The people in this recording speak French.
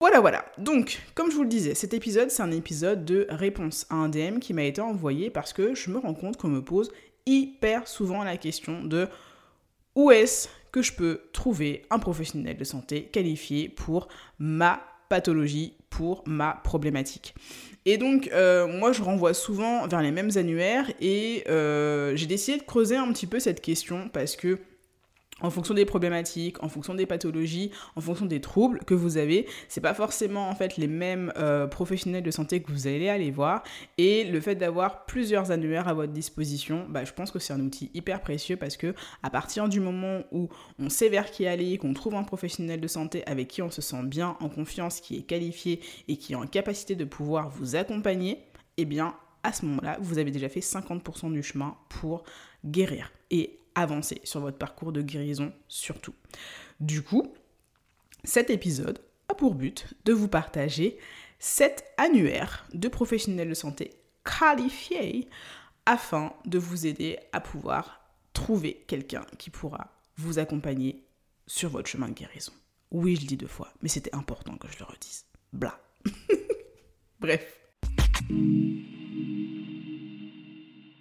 Voilà, voilà. Donc, comme je vous le disais, cet épisode, c'est un épisode de réponse à un DM qui m'a été envoyé parce que je me rends compte qu'on me pose hyper souvent la question de où est-ce que je peux trouver un professionnel de santé qualifié pour ma pathologie, pour ma problématique. Et donc, euh, moi, je renvoie souvent vers les mêmes annuaires et euh, j'ai décidé de creuser un petit peu cette question parce que en fonction des problématiques, en fonction des pathologies, en fonction des troubles que vous avez, c'est pas forcément en fait les mêmes euh, professionnels de santé que vous allez aller voir. Et le fait d'avoir plusieurs annuaires à votre disposition, bah, je pense que c'est un outil hyper précieux parce que à partir du moment où on sait vers qui aller, qu'on trouve un professionnel de santé avec qui on se sent bien, en confiance, qui est qualifié et qui est en capacité de pouvoir vous accompagner, eh bien à ce moment-là, vous avez déjà fait 50% du chemin pour guérir. Et avancer sur votre parcours de guérison surtout. Du coup, cet épisode a pour but de vous partager cet annuaire de professionnels de santé qualifiés afin de vous aider à pouvoir trouver quelqu'un qui pourra vous accompagner sur votre chemin de guérison. Oui, je le dis deux fois, mais c'était important que je le redise. Bla. Bref.